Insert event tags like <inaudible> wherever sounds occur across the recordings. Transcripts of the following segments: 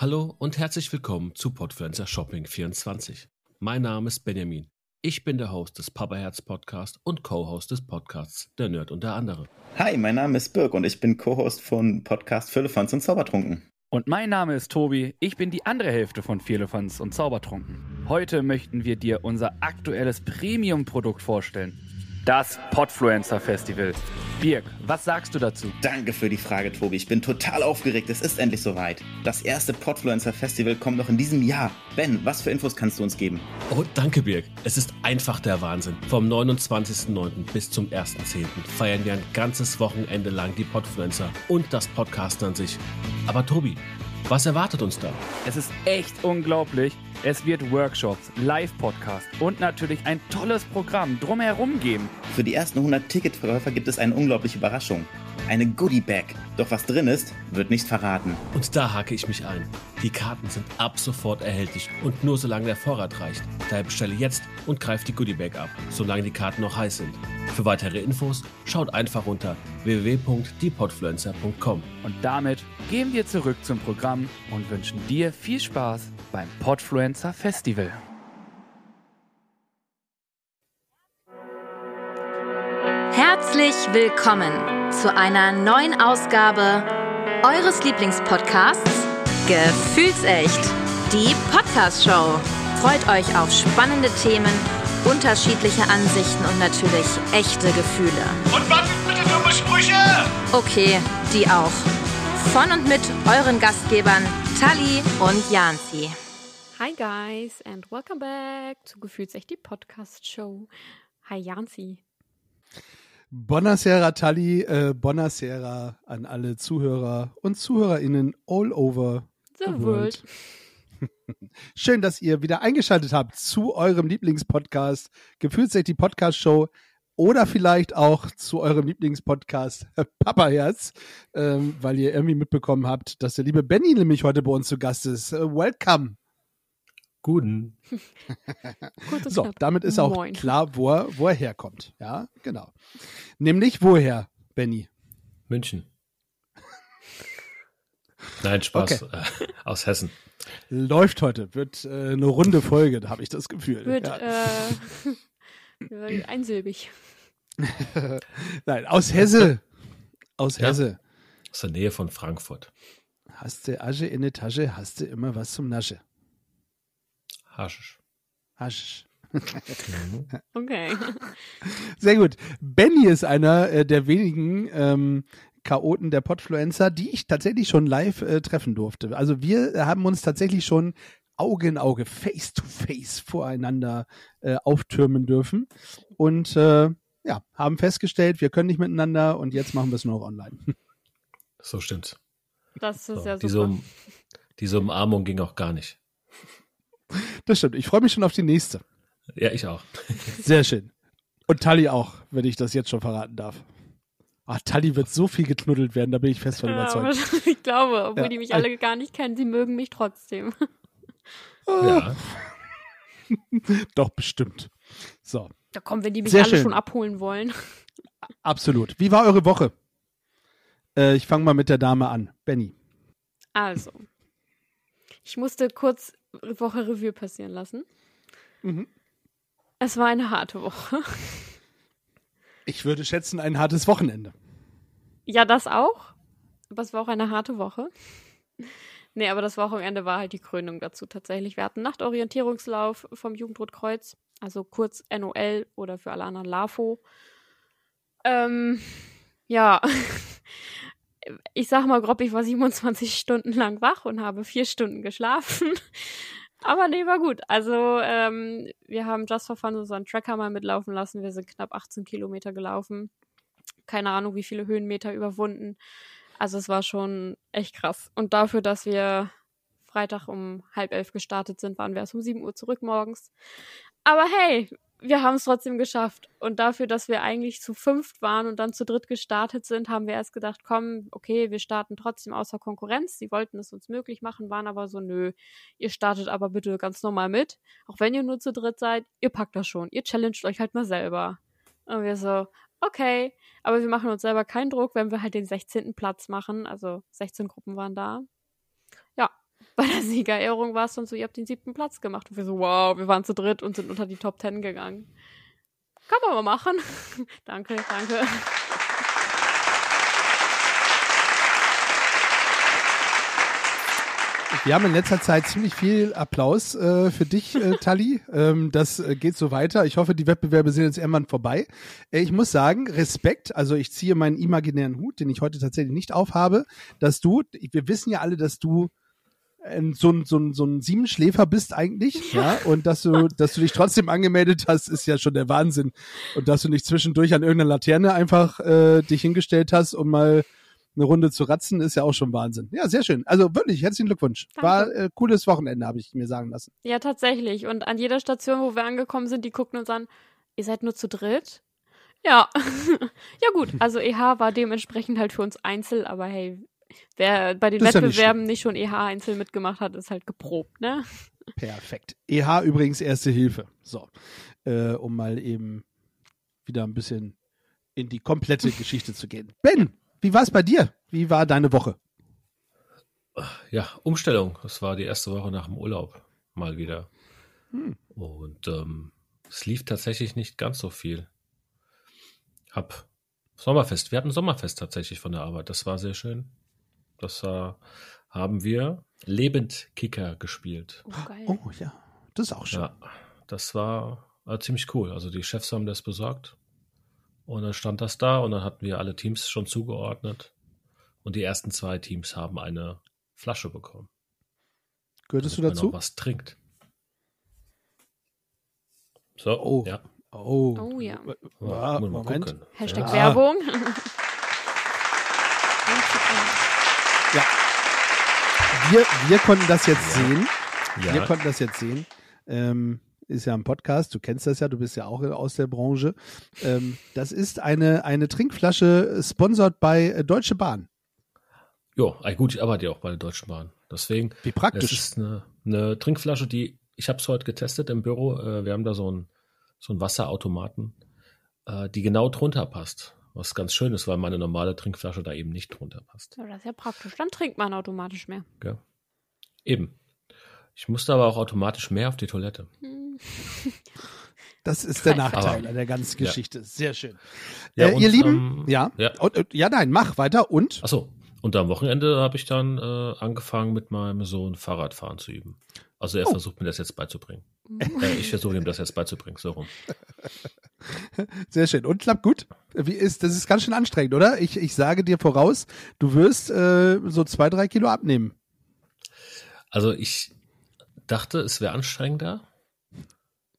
Hallo und herzlich willkommen zu Podfluencer Shopping 24. Mein Name ist Benjamin. Ich bin der Host des Papa Herz Podcast und Co-Host des Podcasts Der Nerd und der andere. Hi, mein Name ist Birk und ich bin Co-Host von Podcast Füllefanz und Zaubertrunken. Und mein Name ist Tobi. Ich bin die andere Hälfte von Vierlefanz und Zaubertrunken. Heute möchten wir dir unser aktuelles Premium-Produkt vorstellen. Das Podfluencer Festival. Birg, was sagst du dazu? Danke für die Frage, Tobi. Ich bin total aufgeregt. Es ist endlich soweit. Das erste Podfluencer Festival kommt noch in diesem Jahr. Ben, was für Infos kannst du uns geben? Oh, danke, Birg. Es ist einfach der Wahnsinn. Vom 29.09. bis zum 1.10. feiern wir ein ganzes Wochenende lang die Podfluencer und das Podcast an sich. Aber Tobi, was erwartet uns da? Es ist echt unglaublich. Es wird Workshops, Live-Podcast und natürlich ein tolles Programm drumherum geben. Für die ersten 100 Ticketverkäufer gibt es eine unglaubliche Überraschung. Eine Goodie-Bag. Doch was drin ist, wird nicht verraten. Und da hake ich mich ein. Die Karten sind ab sofort erhältlich und nur solange der Vorrat reicht. Daher bestelle jetzt und greift die Goodie-Bag ab, solange die Karten noch heiß sind. Für weitere Infos schaut einfach unter www.diepodfluencer.com. Und damit gehen wir zurück zum Programm und wünschen dir viel Spaß beim Podfluencer Festival. Herzlich willkommen zu einer neuen Ausgabe eures Lieblingspodcasts Gefühlsecht, die Podcast Show. Freut euch auf spannende Themen, unterschiedliche Ansichten und natürlich echte Gefühle. Und was sind bitte dumme Sprüche? Okay, die auch. Von und mit euren Gastgebern Tali und Janzi. Hi guys and welcome back zu Gefühlsecht die Podcast Show. Hi Janzi. Buonasera Tali, äh, Buonasera an alle Zuhörer und ZuhörerInnen all over The world. <laughs> Schön, dass ihr wieder eingeschaltet habt zu eurem Lieblingspodcast Gefühlsecht die Podcast Show oder vielleicht auch zu eurem Lieblingspodcast <laughs> Papa Herz, ähm, weil ihr irgendwie mitbekommen habt, dass der liebe Benny nämlich heute bei uns zu Gast ist. Äh, welcome. Guten. <laughs> So, damit ist auch Moin. klar, wo er, wo er herkommt. Ja, genau. Nämlich woher, Benny? München. Nein, Spaß. Äh, aus Hessen. Läuft heute, wird äh, eine runde Folge, habe ich das Gefühl. Wird ja. äh, <laughs> einsilbig. <laughs> Nein, aus Hesse. Aus Ja. Hesse. Aus der Nähe von Frankfurt. Hast du Asche in der Tasche, hast du immer was zum Nasche. Haschisch. Hasch. Okay. <laughs> Sehr gut. Benny ist einer äh, der wenigen ähm, Chaoten der Podfluencer, die ich tatsächlich schon live äh, treffen durfte. Also wir haben uns tatsächlich schon Auge in Auge, face to face voreinander äh, auftürmen dürfen. Und äh, ja, haben festgestellt, wir können nicht miteinander und jetzt machen wir es nur noch online. So stimmt's. Das ist So, ja diese, super. um, diese Umarmung ging auch gar nicht. Das stimmt. Ich freue mich schon auf die nächste. Ja, ich auch. <laughs> Sehr schön. Und Tali auch, wenn ich das jetzt schon verraten darf. Ah, Tali wird so viel geknuddelt werden, da bin ich fest von Ja, überzeugt. aber ich glaube, obwohl Ja. die mich alle gar nicht kennen, sie mögen mich trotzdem. Ja. <laughs> Doch, bestimmt. So, Da kommen, wenn die mich Sehr alle schön. schon abholen wollen. absolut. Wie war eure Woche? Äh, ich fange mal mit der Dame an. Benny. Also, ich musste kurz Woche Revue passieren lassen. Mhm. Es war eine harte Woche. Ich würde schätzen, ein hartes Wochenende. Ja, das auch. Aber es war auch eine harte Woche. Nee, aber das Wochenende war halt die Krönung dazu tatsächlich. Wir hatten Nachtorientierungslauf vom Jugendrotkreuz, also kurz NOL oder für alle anderen LAFO. Ähm, ja, ich sag mal grob, ich war 27 <laughs> Stunden lang wach und habe vier Stunden geschlafen. <laughs> Aber nee, war gut. Also, ähm, wir haben Just for Fun einen Tracker mal mitlaufen lassen. Wir sind knapp 18 Kilometer gelaufen. Keine Ahnung, wie viele Höhenmeter überwunden. Also, es war schon echt krass. Und dafür, dass wir Freitag um halb elf gestartet sind, waren wir erst um 7 Uhr zurück morgens. Aber hey, wir haben es trotzdem geschafft. Und dafür, dass wir eigentlich zu fünft waren und dann zu dritt gestartet sind, haben wir erst gedacht, komm, okay, wir starten trotzdem außer Konkurrenz. Sie wollten es uns möglich machen, waren aber so, nö, ihr startet aber bitte ganz normal mit. Auch wenn ihr nur zu dritt seid, ihr packt das schon. Ihr challenged euch halt mal selber. Und wir so, okay, aber wir machen uns selber keinen Druck, wenn wir halt den 16. Platz machen. Also 16 Gruppen waren da. Bei der Siegerehrung war es dann so, ihr habt den siebten Platz gemacht. Und wir so, wow, wir waren zu dritt und sind unter die Top Ten gegangen. Kann man mal machen. <laughs> danke, danke. Wir haben in letzter Zeit ziemlich viel Applaus äh, für dich, äh, <laughs> Tali. Ähm, das äh, geht so weiter. Ich hoffe, die Wettbewerbe sind jetzt irgendwann vorbei. Äh, ich muss sagen, Respekt. Also ich ziehe meinen imaginären Hut, den ich heute tatsächlich nicht aufhabe, dass du, wir wissen ja alle, dass du so ein, so ein, so ein Siebenschläfer bist eigentlich, ja, und dass du, dass du dich trotzdem angemeldet hast, ist ja schon der Wahnsinn. Und dass du nicht zwischendurch an irgendeiner Laterne einfach äh, dich hingestellt hast, um mal eine Runde zu ratzen, ist ja auch schon Wahnsinn. Ja, sehr schön. Also wirklich, herzlichen Glückwunsch. Danke. War äh, cooles Wochenende, habe ich mir sagen lassen. Ja, tatsächlich. Und an jeder Station, wo wir angekommen sind, die guckten uns an, ihr seid nur zu dritt? Ja. <laughs> ja gut, also EH war dementsprechend halt für uns Einzel, aber hey, wer bei den Das ist ja nicht Wettbewerben nicht, schon EH Einzel mitgemacht hat, ist halt geprobt, ne? Perfekt. EH übrigens erste Hilfe. So, äh, um mal eben wieder ein bisschen in die komplette <laughs> Geschichte zu gehen. Ben, wie war es bei dir? Wie war deine Woche? Ja, Umstellung. Das war die erste Woche nach dem Urlaub mal wieder. Hm. Und ähm, es lief tatsächlich nicht ganz so viel. Hab Sommerfest. Wir hatten Sommerfest tatsächlich von der Arbeit. Das war sehr schön. Das war, haben wir Lebendkicker gespielt. Oh, geil. Oh ja, das ist auch schön. Ja, das war äh, ziemlich cool. Also die Chefs haben das besorgt. Und dann stand das da und dann hatten wir alle Teams schon zugeordnet. Und die ersten zwei Teams haben eine Flasche bekommen. Gehörtest du dazu? was trinkt. So, Oh. ja. Oh. Oh ja. Man mal Moment. gucken. Hashtag Ja. Werbung. <laughs> Ja. Wir, wir konnten das jetzt sehen. Wir Ja, konnten das jetzt sehen. Ähm, ist ja ein Podcast, du kennst das ja, du bist ja auch aus der Branche. Ähm, das ist eine, eine Trinkflasche, sponsored bei äh, Deutsche Bahn. jo, ah, gut, ich arbeite ja auch bei der Deutschen Bahn. Deswegen, Wie praktisch. ist eine, eine Trinkflasche, die, ich habe es heute getestet im Büro. Äh, wir haben da so einen so einen Wasserautomaten, äh, die genau drunter passt. Was ganz schön ist, weil meine normale Trinkflasche da eben nicht drunter passt. Ja, das ist ja praktisch. Dann trinkt man automatisch mehr. Gell? Eben. Ich musste aber auch automatisch mehr auf die Toilette. Hm. <laughs> Das ist der. Nachteil Aber- an der ganzen Geschichte. Sehr schön. Ja, äh, und, ihr Lieben, ähm, ja. ja. Und, äh, ja, nein, mach weiter. Und? Achso, und am Wochenende habe ich dann äh, angefangen, mit meinem Sohn Fahrradfahren zu üben. Also er Oh. versucht mir das jetzt beizubringen. Äh, ich versuche ihm das jetzt beizubringen, so rum. <laughs> Sehr schön. Und klappt gut. Wie ist, das ist ganz schön anstrengend, oder? Ich, ich sage dir voraus, du wirst äh, so zwei, drei Kilo abnehmen. Also ich dachte, es wäre anstrengender.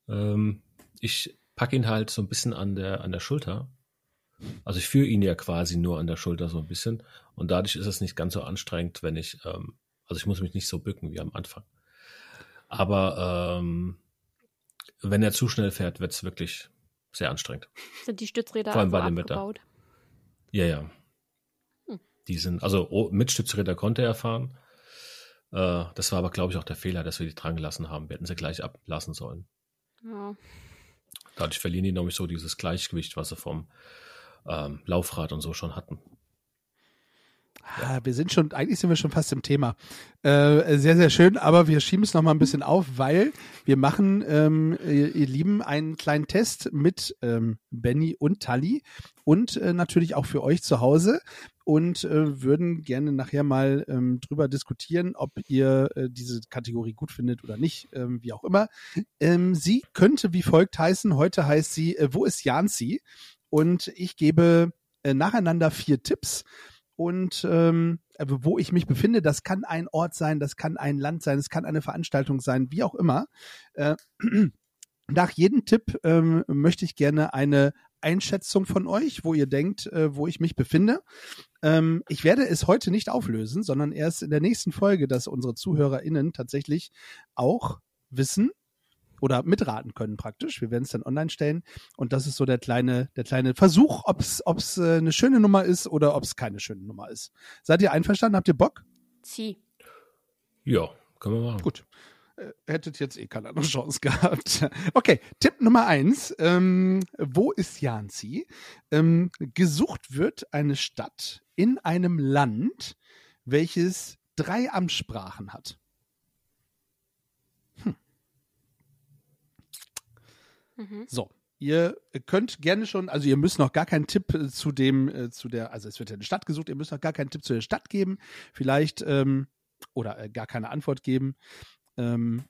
Ähm, ich packe ihn halt so ein bisschen an der, an der Schulter. Also ich führe ihn ja quasi nur an der Schulter so ein bisschen. Und dadurch ist es nicht ganz so anstrengend, wenn ich, ähm, also ich muss mich nicht so bücken wie am Anfang. Aber ähm, wenn er zu schnell fährt, wird es wirklich sehr anstrengend. Sind die Stützräder Vor allem also bei dem Wetter. abgebaut? Ja, ja. Hm. Die sind, also oh, mit Stützräder konnte er fahren. Äh, das war aber, glaube ich, auch der Fehler, dass wir die dran gelassen haben. Wir hätten sie gleich ablassen sollen. Ja. Dadurch verlieren die nämlich so dieses Gleichgewicht, was sie vom ähm, Laufrad und so schon hatten. Ah, wir sind schon, eigentlich sind wir schon fast im Thema. Äh, sehr, sehr schön, aber wir schieben es nochmal ein bisschen auf, weil wir machen, ähm, ihr, ihr Lieben, einen kleinen Test mit ähm, Benny und Tali und äh, natürlich auch für euch zu Hause und äh, würden gerne nachher mal ähm, drüber diskutieren, ob ihr äh, diese Kategorie gut findet oder nicht, ähm, wie auch immer. Ähm, sie könnte wie folgt heißen. Heute heißt sie, äh, wo ist Janzi? Und ich gebe äh, nacheinander vier Tipps und ähm, wo ich mich befinde. Das kann ein Ort sein, das kann ein Land sein, es kann eine Veranstaltung sein, wie auch immer. Äh, <clears throat> nach jedem Tipp ähm, möchte ich gerne eine Einschätzung von euch, wo ihr denkt, äh, wo ich mich befinde. Ähm, ich werde es heute nicht auflösen, sondern erst in der nächsten Folge, dass unsere ZuhörerInnen tatsächlich auch wissen oder mitraten können praktisch. Wir werden es dann online stellen und das ist so der kleine, der kleine Versuch, ob es äh, eine schöne Nummer ist oder ob es keine schöne Nummer ist. Seid ihr einverstanden? Habt ihr Bock? Zieh. Ja, können wir machen. Gut. Äh, Hättet jetzt eh keine andere Chance <laughs> gehabt. Okay, Tipp Nummer eins. Ähm, wo ist Janzi? Ähm, gesucht wird eine Stadt in einem Land, welches drei Amtssprachen hat. Mhm. So, ihr könnt gerne schon, also ihr müsst noch gar keinen Tipp äh, zu dem, äh, zu der, also es wird ja eine Stadt gesucht, ihr müsst noch gar keinen Tipp zu der Stadt geben, vielleicht, ähm, oder äh, gar keine Antwort geben. Ähm,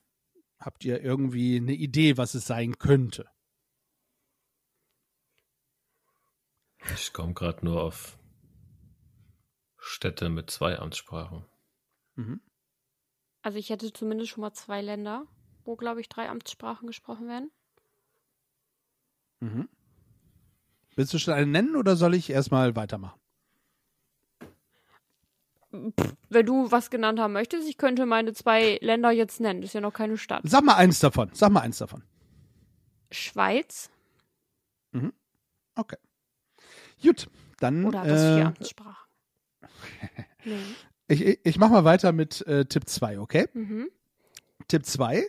habt ihr irgendwie eine Idee, was es sein könnte? Ich komme gerade nur auf Städte mit zwei Amtssprachen. Mhm. Also ich hätte zumindest schon mal zwei Länder, wo, glaube ich, drei Amtssprachen gesprochen werden. Mhm. Willst du schon einen nennen oder soll ich erstmal weitermachen? Wenn du was genannt haben möchtest, ich könnte meine zwei Länder jetzt nennen. Das ist ja noch keine Stadt. Sag mal eins davon. Sag mal eins davon. Schweiz Okay. Gut, dann. oder das vier äh, Amtssprachen? <laughs> nee. ich, ich, ich mach mal weiter mit äh, Tipp 2, okay? Mhm. Tipp 2.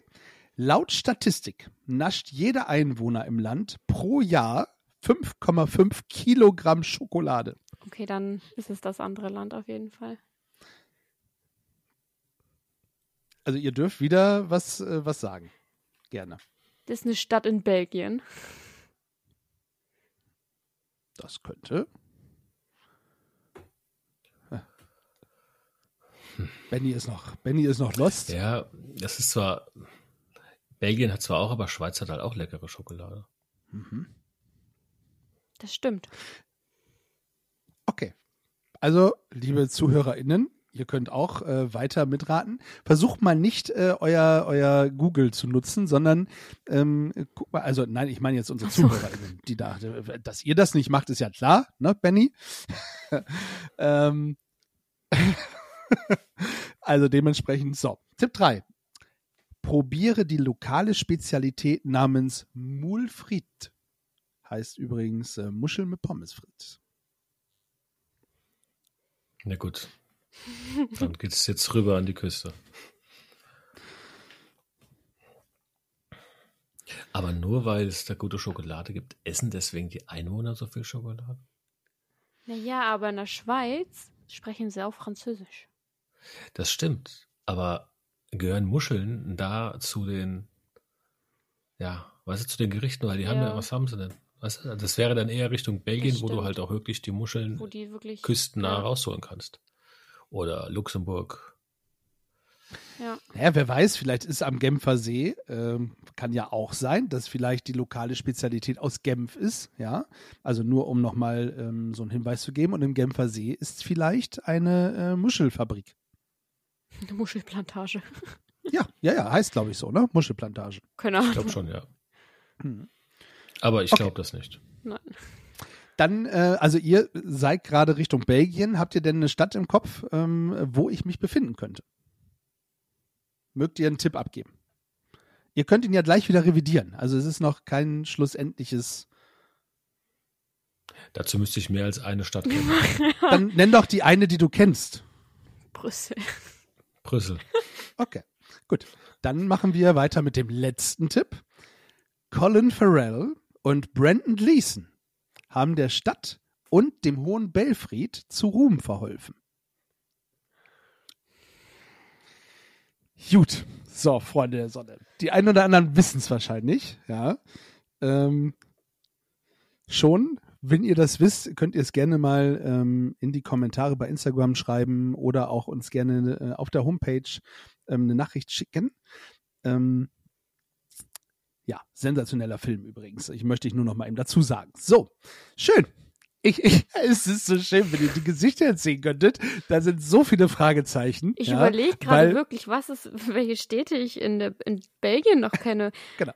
Laut Statistik nascht jeder Einwohner im Land pro Jahr 5,5 Kilogramm Schokolade. Okay, dann ist es das andere Land auf jeden Fall. Also ihr dürft wieder was, äh, was sagen. Gerne. Das ist eine Stadt in Belgien. Das könnte. Ja. Benny ist noch, Benny ist noch lost. Ja, das ist zwar. Belgien hat zwar auch, aber Schweiz hat halt auch leckere Schokolade. Mhm. Das stimmt. Okay. Also, liebe ZuhörerInnen, ihr könnt auch äh, weiter mitraten. Versucht mal nicht äh, euer, euer Google zu nutzen, sondern ähm, guck mal, also nein, ich meine jetzt unsere. ZuhörerInnen, die da, dass ihr das nicht macht, ist ja klar, ne, Benny? <laughs> ähm, <laughs> also dementsprechend, so. Tipp 3. Probiere die lokale Spezialität namens Moule Frit. Heißt übrigens äh, Muscheln mit Pommes frites. Na gut. Dann geht es jetzt rüber an die Küste. Aber nur weil es da gute Schokolade gibt, essen deswegen die Einwohner so viel Schokolade? Naja, aber in der Schweiz sprechen sie auch Französisch. Das stimmt. Aber gehören Muscheln da zu den, ja, weißt du, zu den Gerichten, weil die haben ja, Ja. was haben sie denn? Weißt du, das wäre dann eher Richtung Belgien, wo du halt auch wirklich die Muscheln Wo die wirklich. küstennah ja, rausholen kannst. Oder Luxemburg. Ja. Ja, wer weiß, vielleicht ist am Genfer See, ähm, kann ja auch sein, dass vielleicht die lokale Spezialität aus Genf ist, ja. Also nur um nochmal ähm, so einen Hinweis zu geben. Und im Genfer See ist vielleicht eine äh, Muschelfabrik. <laughs> Eine Muschelplantage. Ja, ja, ja, heißt glaube ich so, ne? Muschelplantage. Keine Ich Ahnung. glaube schon, ja. Hm. Aber ich Okay. glaube das nicht. Nein. Dann, äh, also ihr seid gerade Richtung Belgien. Habt ihr denn eine Stadt im Kopf, ähm, wo ich mich befinden könnte? Mögt ihr einen Tipp abgeben? Ihr könnt ihn ja gleich wieder revidieren. Also es ist noch kein schlussendliches. Dazu müsste ich mehr als eine Stadt kennen. Dann nenn doch die eine, die du kennst. Brüssel. Brüssel. Okay, gut. Dann machen wir weiter mit dem letzten Tipp. Colin Farrell und Brandon Gleason haben der Stadt und dem Hohen Belfried zu Ruhm verholfen. Gut, so, Freunde der Sonne. Die einen oder anderen wissen es wahrscheinlich, ja. Ähm, schon, wenn ihr das wisst, könnt ihr es gerne mal ähm, in die Kommentare bei Instagram schreiben oder auch uns gerne äh, auf der Homepage ähm, eine Nachricht schicken. Ähm, ja, sensationeller Film übrigens. Ich möchte ich nur noch mal eben dazu sagen. So, schön. Ich, ich, <laughs> es ist so schön, wenn ihr die Gesichter jetzt sehen könntet. Da sind so viele Fragezeichen. Ich ja, überlege gerade wirklich, was ist, welche Städte ich in, der, in Belgien noch kenne. <laughs> Genau.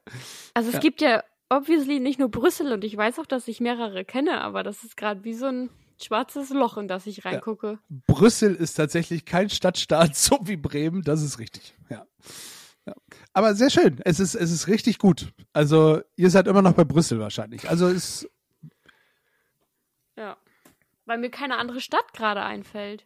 Also es Ja. gibt ja obviously nicht nur Brüssel und ich weiß auch, dass ich mehrere kenne, aber das ist gerade wie so ein schwarzes Loch, in das ich reingucke. Brüssel ist tatsächlich kein Stadtstaat, <laughs> so wie Bremen, das ist richtig. Ja. ja. Aber sehr schön. Es ist, es ist richtig gut. Also, ihr seid immer noch bei Brüssel wahrscheinlich. Also, es, Ja. Weil mir keine andere Stadt gerade einfällt.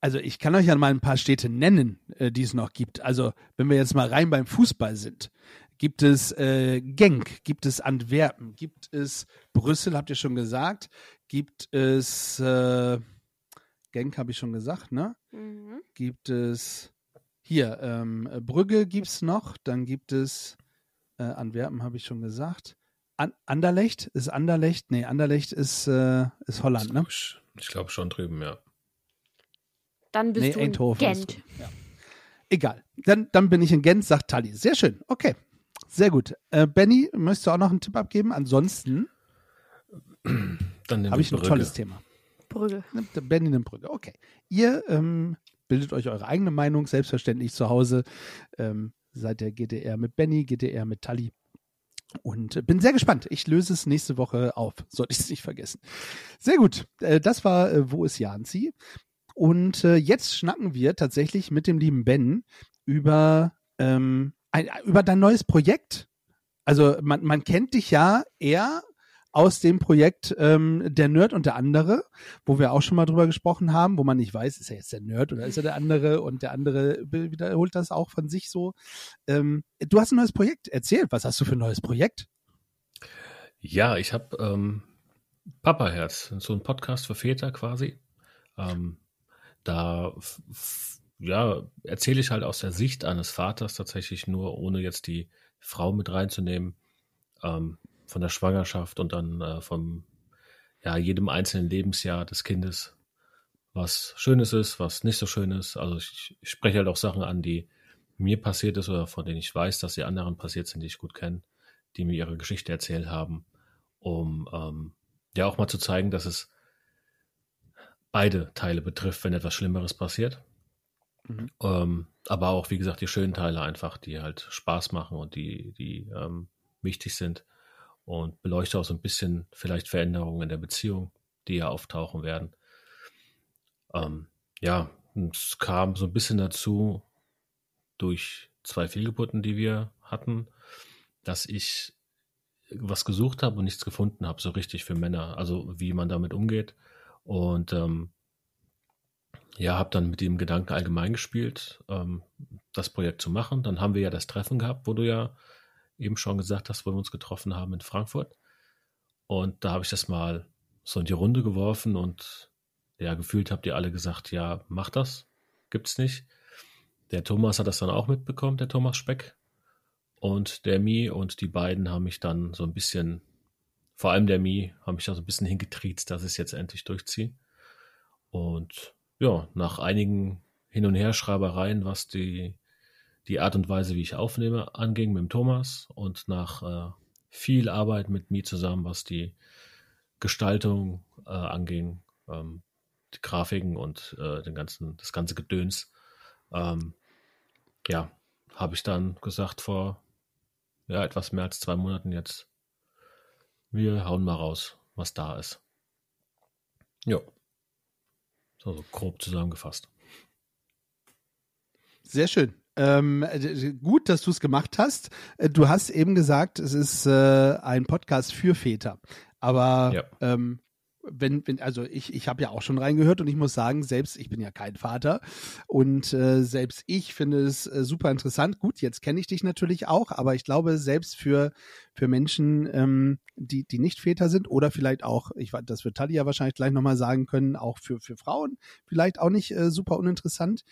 also ich kann euch ja mal ein paar Städte nennen, äh, die es noch gibt. Also, wenn wir jetzt mal rein beim Fußball sind, gibt es äh, Genk, gibt es Antwerpen, gibt es Brüssel, habt ihr schon gesagt, gibt es äh, Genk, habe ich schon gesagt, ne? Mhm. gibt es hier ähm, Brügge gibt es noch, dann gibt es Äh, Antwerpen habe ich schon gesagt. An Anderlecht ist Anderlecht? Nee, Anderlecht ist, äh, ist Holland, ne? Ich, glaube schon drüben, ja. Dann bist nee, du in Eindhoven ist Gent. drüben, Ja. Egal. Dann, dann bin ich in Gent, sagt Tali. Sehr schön. Okay. Sehr gut. Äh, Benny, möchtest du auch noch einen Tipp abgeben? Ansonsten habe ich ein Brügge. tolles Thema. Brügge. Benny nimmt Brücke. Okay. Ihr ähm, bildet euch eure eigene Meinung, selbstverständlich zu Hause. Ähm, seid der GDR mit Benny, GDR mit Tali. Und äh, bin sehr gespannt. Ich löse es nächste Woche auf. Sollte ich es nicht vergessen. Sehr gut. Äh, das war äh, Wo ist Janzi? Und äh, jetzt schnacken wir tatsächlich mit dem lieben Ben über, ähm, ein, über dein neues Projekt. Also man, man kennt dich ja eher aus dem Projekt ähm, Der Nerd und der andere, wo wir auch schon mal drüber gesprochen haben, wo man nicht weiß, ist er jetzt der Nerd oder ist er der andere und der andere wiederholt das auch von sich so. Ähm, du hast ein neues Projekt erzählt. Was hast du für ein neues Projekt? Ja, ich habe ähm, Papaherz, so ein Podcast für Väter quasi. Ähm, da ja, erzähle ich halt aus der Sicht eines Vaters tatsächlich nur, ohne jetzt die Frau mit reinzunehmen, ähm, von der Schwangerschaft und dann äh, vom ja, jedem einzelnen Lebensjahr des Kindes, was Schönes ist, was nicht so schön ist. Also ich, ich spreche halt auch Sachen an, die mir passiert ist oder von denen ich weiß, dass sie anderen passiert sind, die ich gut kenne, die mir ihre Geschichte erzählt haben, um ähm, ja auch mal zu zeigen, dass es beide Teile betrifft, wenn etwas Schlimmeres passiert. Mhm. Ähm, aber auch, wie gesagt, die schönen Teile einfach, die halt Spaß machen und die, die ähm, wichtig sind. Und beleuchte auch so ein bisschen vielleicht Veränderungen in der Beziehung, die ja auftauchen werden. Ähm, ja, es kam so ein bisschen dazu durch zwei Fehlgeburten, die wir hatten, dass ich was gesucht habe und nichts gefunden habe, so richtig für Männer, also wie man damit umgeht. Und ähm, ja, habe dann mit dem Gedanken allgemein gespielt, ähm, das Projekt zu machen. Dann haben wir ja das Treffen gehabt, wo du ja eben schon gesagt hast, wo wir uns getroffen haben in Frankfurt. Und da habe ich das mal so in die Runde geworfen und ja, gefühlt habt ihr alle gesagt, ja, mach das, gibt's nicht. Der Thomas hat das dann auch mitbekommen, der Thomas Speck. Und der Mi und die beiden haben mich dann so ein bisschen, vor allem der Mi, haben mich da so ein bisschen hingetriezt, dass ich es jetzt endlich durchziehe. Und ja, nach einigen Hin- und Herschreibereien, was die, die Art und Weise, wie ich aufnehme, anging mit dem Thomas und nach äh, viel Arbeit mit mir zusammen, was die Gestaltung äh, anging, ähm, die Grafiken und äh, den ganzen, das ganze Gedöns, ähm, ja, habe ich dann gesagt vor ja, etwas mehr als zwei Monaten jetzt, wir hauen mal raus, was da ist. Ja. So, so grob zusammengefasst. Sehr schön. Ähm, äh, gut, dass du es gemacht hast. Äh, Du hast eben gesagt, es ist äh, ein Podcast für Väter. Aber Ja. ähm, wenn, wenn, also ich, ich habe ja auch schon reingehört und ich muss sagen, selbst ich bin ja kein Vater und äh, selbst ich finde es äh, super interessant. Gut, jetzt kenne ich dich natürlich auch, aber ich glaube, selbst für, für Menschen, ähm, die, die nicht Väter sind oder vielleicht auch, ich das wird Tali ja wahrscheinlich gleich nochmal sagen können, auch für, für Frauen vielleicht auch nicht äh, super uninteressant.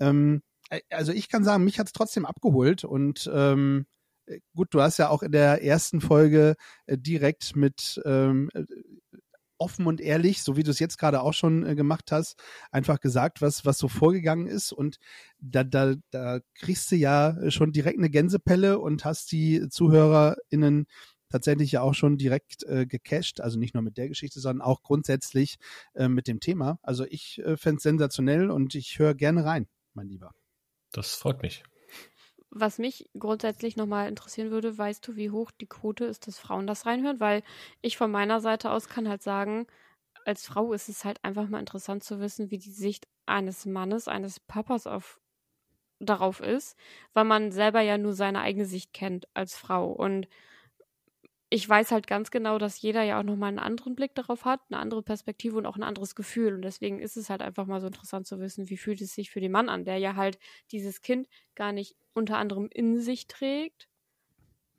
Ähm, äh, also ich kann sagen, mich hat es trotzdem abgeholt und ähm, äh, gut, du hast ja auch in der ersten Folge äh, direkt mit ähm, äh, offen und ehrlich, so wie du es jetzt gerade auch schon äh, gemacht hast, einfach gesagt, was, was so vorgegangen ist. Und da, da, da kriegst du ja schon direkt eine Gänsepelle und hast die ZuhörerInnen tatsächlich ja auch schon direkt äh, gecached, also nicht nur mit der Geschichte, sondern auch grundsätzlich äh, mit dem Thema. Also ich äh, fände es sensationell und ich höre gerne rein, mein Lieber. Das freut mich. Was mich grundsätzlich nochmal interessieren würde, weißt du, wie hoch die Quote ist, dass Frauen das reinhören? Weil ich von meiner Seite aus kann halt sagen, als Frau ist es halt einfach mal interessant zu wissen, wie die Sicht eines Mannes, eines Papas auf, darauf ist, weil man selber ja nur seine eigene Sicht kennt als Frau. Und ich weiß halt ganz genau, dass jeder ja auch nochmal einen anderen Blick darauf hat, eine andere Perspektive und auch ein anderes Gefühl. Und deswegen ist es halt einfach mal so interessant zu wissen, wie fühlt es sich für den Mann an, der ja halt dieses Kind gar nicht unter anderem in sich trägt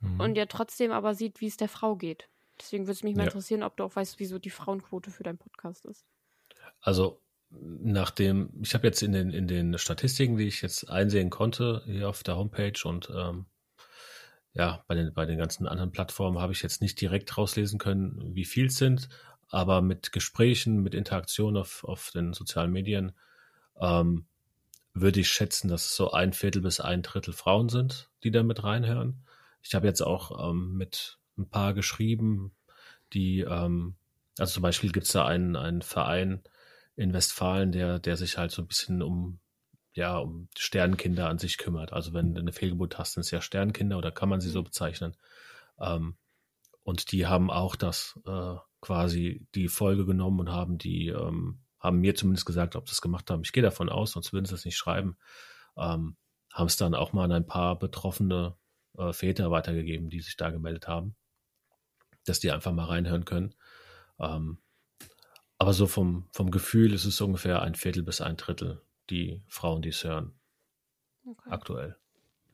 Mhm. und ja trotzdem aber sieht, wie es der Frau geht. Deswegen würde es mich mal Ja. interessieren, ob du auch weißt, wieso die Frauenquote für deinen Podcast ist. Also nachdem, ich habe jetzt in den, in den Statistiken, die ich jetzt einsehen konnte, hier auf der Homepage und ähm, ja, bei den, bei den ganzen anderen Plattformen habe ich jetzt nicht direkt rauslesen können, wie viel es sind, aber mit Gesprächen, mit Interaktion auf, auf den sozialen Medien ähm, würde ich schätzen, dass so ein Viertel bis ein Drittel Frauen sind, die da mit reinhören. Ich habe jetzt auch ähm, mit ein paar geschrieben, die, ähm, also zum Beispiel gibt es da einen, einen Verein in Westfalen, der, der sich halt so ein bisschen um ja, um Sternkinder an sich kümmert. Also wenn du eine Fehlgeburt hast, sind es ja Sternkinder oder kann man sie so bezeichnen. Ähm, und die haben auch das äh, quasi die Folge genommen und haben die, ähm, haben mir zumindest gesagt, ob sie es gemacht haben. Ich gehe davon aus, sonst würden sie es nicht schreiben. Ähm, haben es dann auch mal an ein paar betroffene äh, Väter weitergegeben, die sich da gemeldet haben, dass die einfach mal reinhören können. Ähm, aber so vom, vom Gefühl ist es ungefähr ein Viertel bis ein Drittel, die Frauen, die es hören. Okay. Aktuell.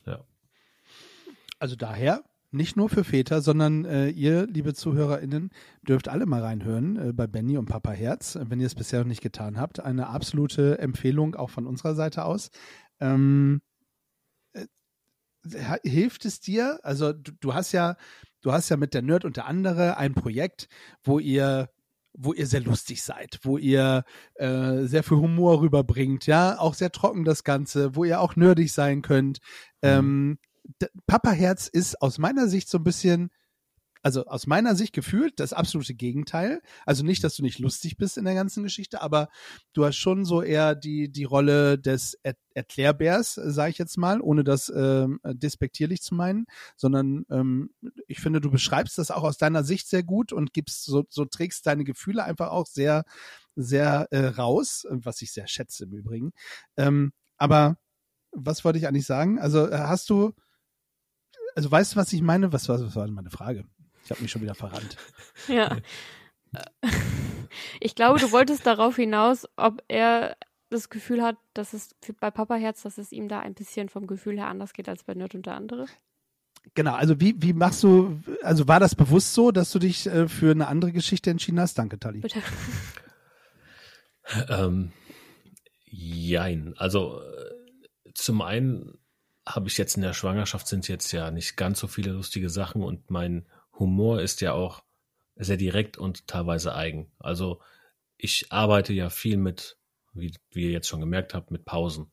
Ja. Also daher nicht nur für Väter, sondern äh, ihr, liebe ZuhörerInnen, dürft alle mal reinhören äh, bei Benny und Papa Herz, wenn ihr es bisher noch nicht getan habt. Eine absolute Empfehlung auch von unserer Seite aus. Ähm, äh, hilft es dir? Also du, du, hast ja, du hast ja mit der Nerd und der andere ein Projekt, wo ihr wo ihr sehr lustig seid, wo ihr äh, sehr viel Humor rüberbringt, ja, auch sehr trocken das Ganze, wo ihr auch nerdig sein könnt. Mhm. Ähm, Papa Herz ist aus meiner Sicht so ein bisschen, also aus meiner Sicht gefühlt das absolute Gegenteil. Also nicht, dass du nicht lustig bist in der ganzen Geschichte, aber du hast schon so eher die, die Rolle des er Erklärbärs, sage ich jetzt mal, ohne das ähm, despektierlich zu meinen, sondern ähm, ich finde, du beschreibst das auch aus deiner Sicht sehr gut und gibst so, so trägst deine Gefühle einfach auch sehr, sehr äh, raus, was ich sehr schätze im Übrigen. Ähm, aber was wollte ich eigentlich sagen? Also hast du, also weißt du, was ich meine? Was war, was war meine Frage? Ich habe mich schon wieder verrannt. <laughs> Ja. Ich glaube, du wolltest darauf hinaus, ob er das Gefühl hat, dass es bei Papa Herz, dass es ihm da ein bisschen vom Gefühl her anders geht als bei Nerd und der andere. Genau, also wie, wie machst du, also war das bewusst so, dass du dich äh, für eine andere Geschichte entschieden hast? Danke, Tali. Bitte. <laughs> ähm, jein, also äh, zum einen habe ich jetzt in der Schwangerschaft sind jetzt ja nicht ganz so viele lustige Sachen und mein Humor ist ja auch sehr direkt und teilweise eigen. Also ich arbeite ja viel mit, wie, wie ihr jetzt schon gemerkt habt, mit Pausen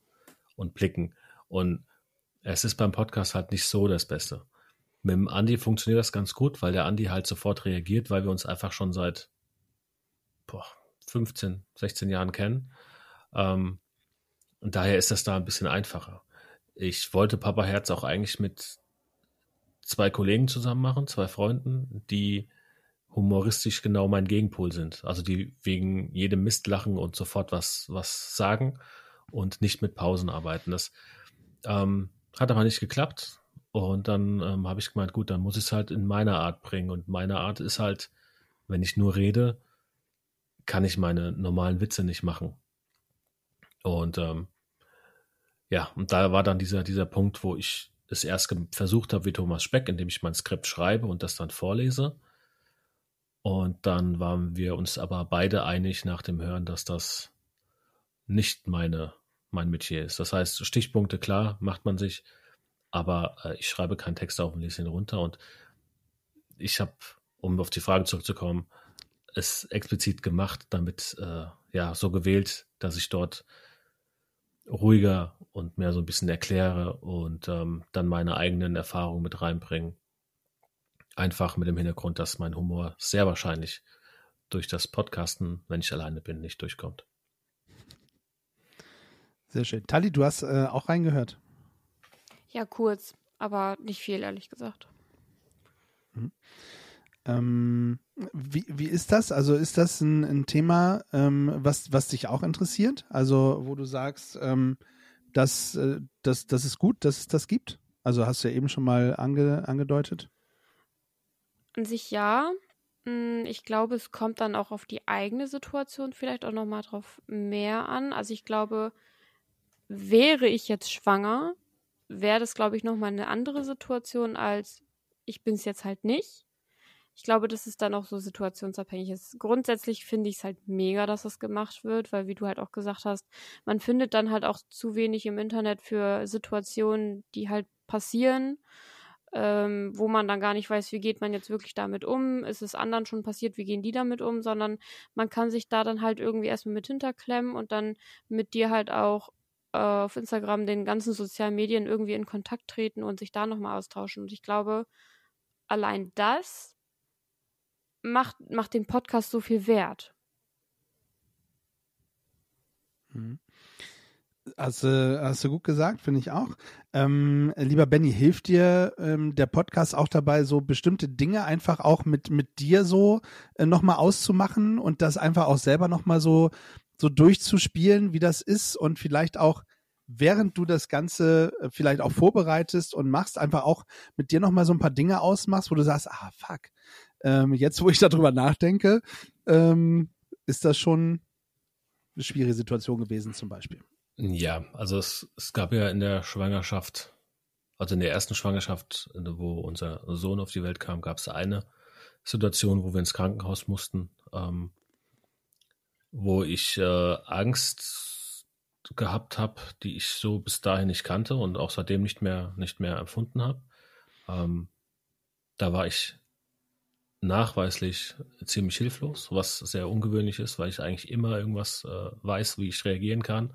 und Blicken. Und es ist beim Podcast halt nicht so das Beste. Mit dem Andi funktioniert das ganz gut, weil der Andi halt sofort reagiert, weil wir uns einfach schon seit boah, 15, 16 Jahren kennen. Ähm, und daher ist das da ein bisschen einfacher. Ich wollte Papa Herz auch eigentlich mit zwei Kollegen zusammen machen, zwei Freunden, die humoristisch genau mein Gegenpol sind. Also die wegen jedem Mist lachen und sofort was, was sagen und nicht mit Pausen arbeiten. Das ähm, hat aber nicht geklappt. Und dann ähm, habe ich gemeint, gut, dann muss ich es halt in meiner Art bringen. Und meine Art ist halt, wenn ich nur rede, kann ich meine normalen Witze nicht machen. Und ähm, ja, und da war dann dieser, dieser Punkt, wo ich es erst versucht habe wie Thomas Speck, indem ich mein Skript schreibe und das dann vorlese. Und dann waren wir uns aber beide einig nach dem Hören, dass das nicht meine, mein Metier ist. Das heißt, Stichpunkte, klar, macht man sich, aber äh, ich schreibe keinen Text auf und lese ihn runter. Und ich habe, um auf die Frage zurückzukommen, es explizit gemacht, damit äh, ja so gewählt, dass ich dort ruhiger und mehr so ein bisschen erkläre und ähm, dann meine eigenen Erfahrungen mit reinbringen. Einfach mit dem Hintergrund, dass mein Humor sehr wahrscheinlich durch das Podcasten, wenn ich alleine bin, nicht durchkommt. Sehr schön. Tali, du hast äh, auch reingehört. Ja, kurz, aber nicht viel, ehrlich gesagt. Mhm. Ähm, wie, wie ist das? Also ist das ein, ein Thema, ähm, was, was dich auch interessiert? Also wo du sagst, ähm, dass, äh, dass das ist gut, dass es das gibt? Also hast du ja eben schon mal ange, angedeutet. An sich ja. Hm, ich glaube, es kommt dann auch auf die eigene Situation vielleicht auch nochmal drauf mehr an. Also ich glaube, wäre ich jetzt schwanger, wäre das, glaube ich, nochmal eine andere Situation als ich bin es jetzt halt nicht. Ich glaube, dass es dann auch so situationsabhängig ist. Grundsätzlich finde ich es halt mega, dass das gemacht wird, weil wie du halt auch gesagt hast, man findet dann halt auch zu wenig im Internet für Situationen, die halt passieren. ähm, wo man dann gar nicht weiß, wie geht man jetzt wirklich damit um, ist es anderen schon passiert, wie gehen die damit um, sondern man kann sich da dann halt irgendwie erstmal mit hinterklemmen und dann mit dir halt auch äh, auf Instagram, den ganzen sozialen Medien irgendwie in Kontakt treten und sich da nochmal austauschen. Und ich glaube, allein das macht, macht den Podcast so viel wert. Hast, äh, hast du gut gesagt, finde ich auch. Ähm, lieber Benny, hilft dir ähm, der Podcast auch dabei, so bestimmte Dinge einfach auch mit, mit dir so äh, nochmal auszumachen und das einfach auch selber nochmal so, so durchzuspielen, wie das ist und vielleicht auch, während du das Ganze äh, vielleicht auch vorbereitest und machst, einfach auch mit dir nochmal so ein paar Dinge ausmachst, wo du sagst, ah, fuck, ähm, jetzt wo ich darüber nachdenke, ähm, ist das schon eine schwierige Situation gewesen zum Beispiel. Ja, also es, es gab ja in der Schwangerschaft, also in der ersten Schwangerschaft, wo unser Sohn auf die Welt kam, gab es eine Situation, wo wir ins Krankenhaus mussten, ähm, wo ich äh, Angst gehabt habe, die ich so bis dahin nicht kannte und auch seitdem nicht mehr nicht mehr empfunden habe. Ähm, da war ich nachweislich ziemlich hilflos, was sehr ungewöhnlich ist, weil ich eigentlich immer irgendwas äh, weiß, wie ich reagieren kann.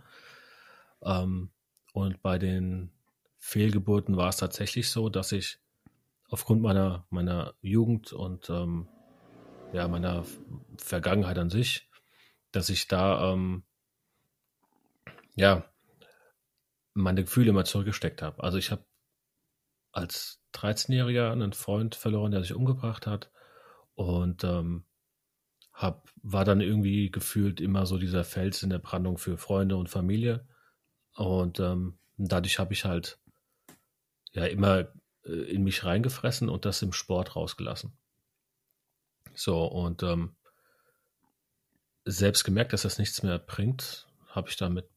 Ähm, und bei den Fehlgeburten war es tatsächlich so, dass ich aufgrund meiner, meiner Jugend und ähm, ja, meiner Vergangenheit an sich, dass ich da ähm, ja meine Gefühle immer zurückgesteckt habe. Also ich habe als 13-Jähriger einen Freund verloren, der sich umgebracht hat und ähm, hab, war dann irgendwie gefühlt immer so dieser Fels in der Brandung für Freunde und Familie und ähm, dadurch habe ich halt ja immer äh, in mich reingefressen und das im Sport rausgelassen. So, und ähm, selbst gemerkt, dass das nichts mehr bringt, habe ich damit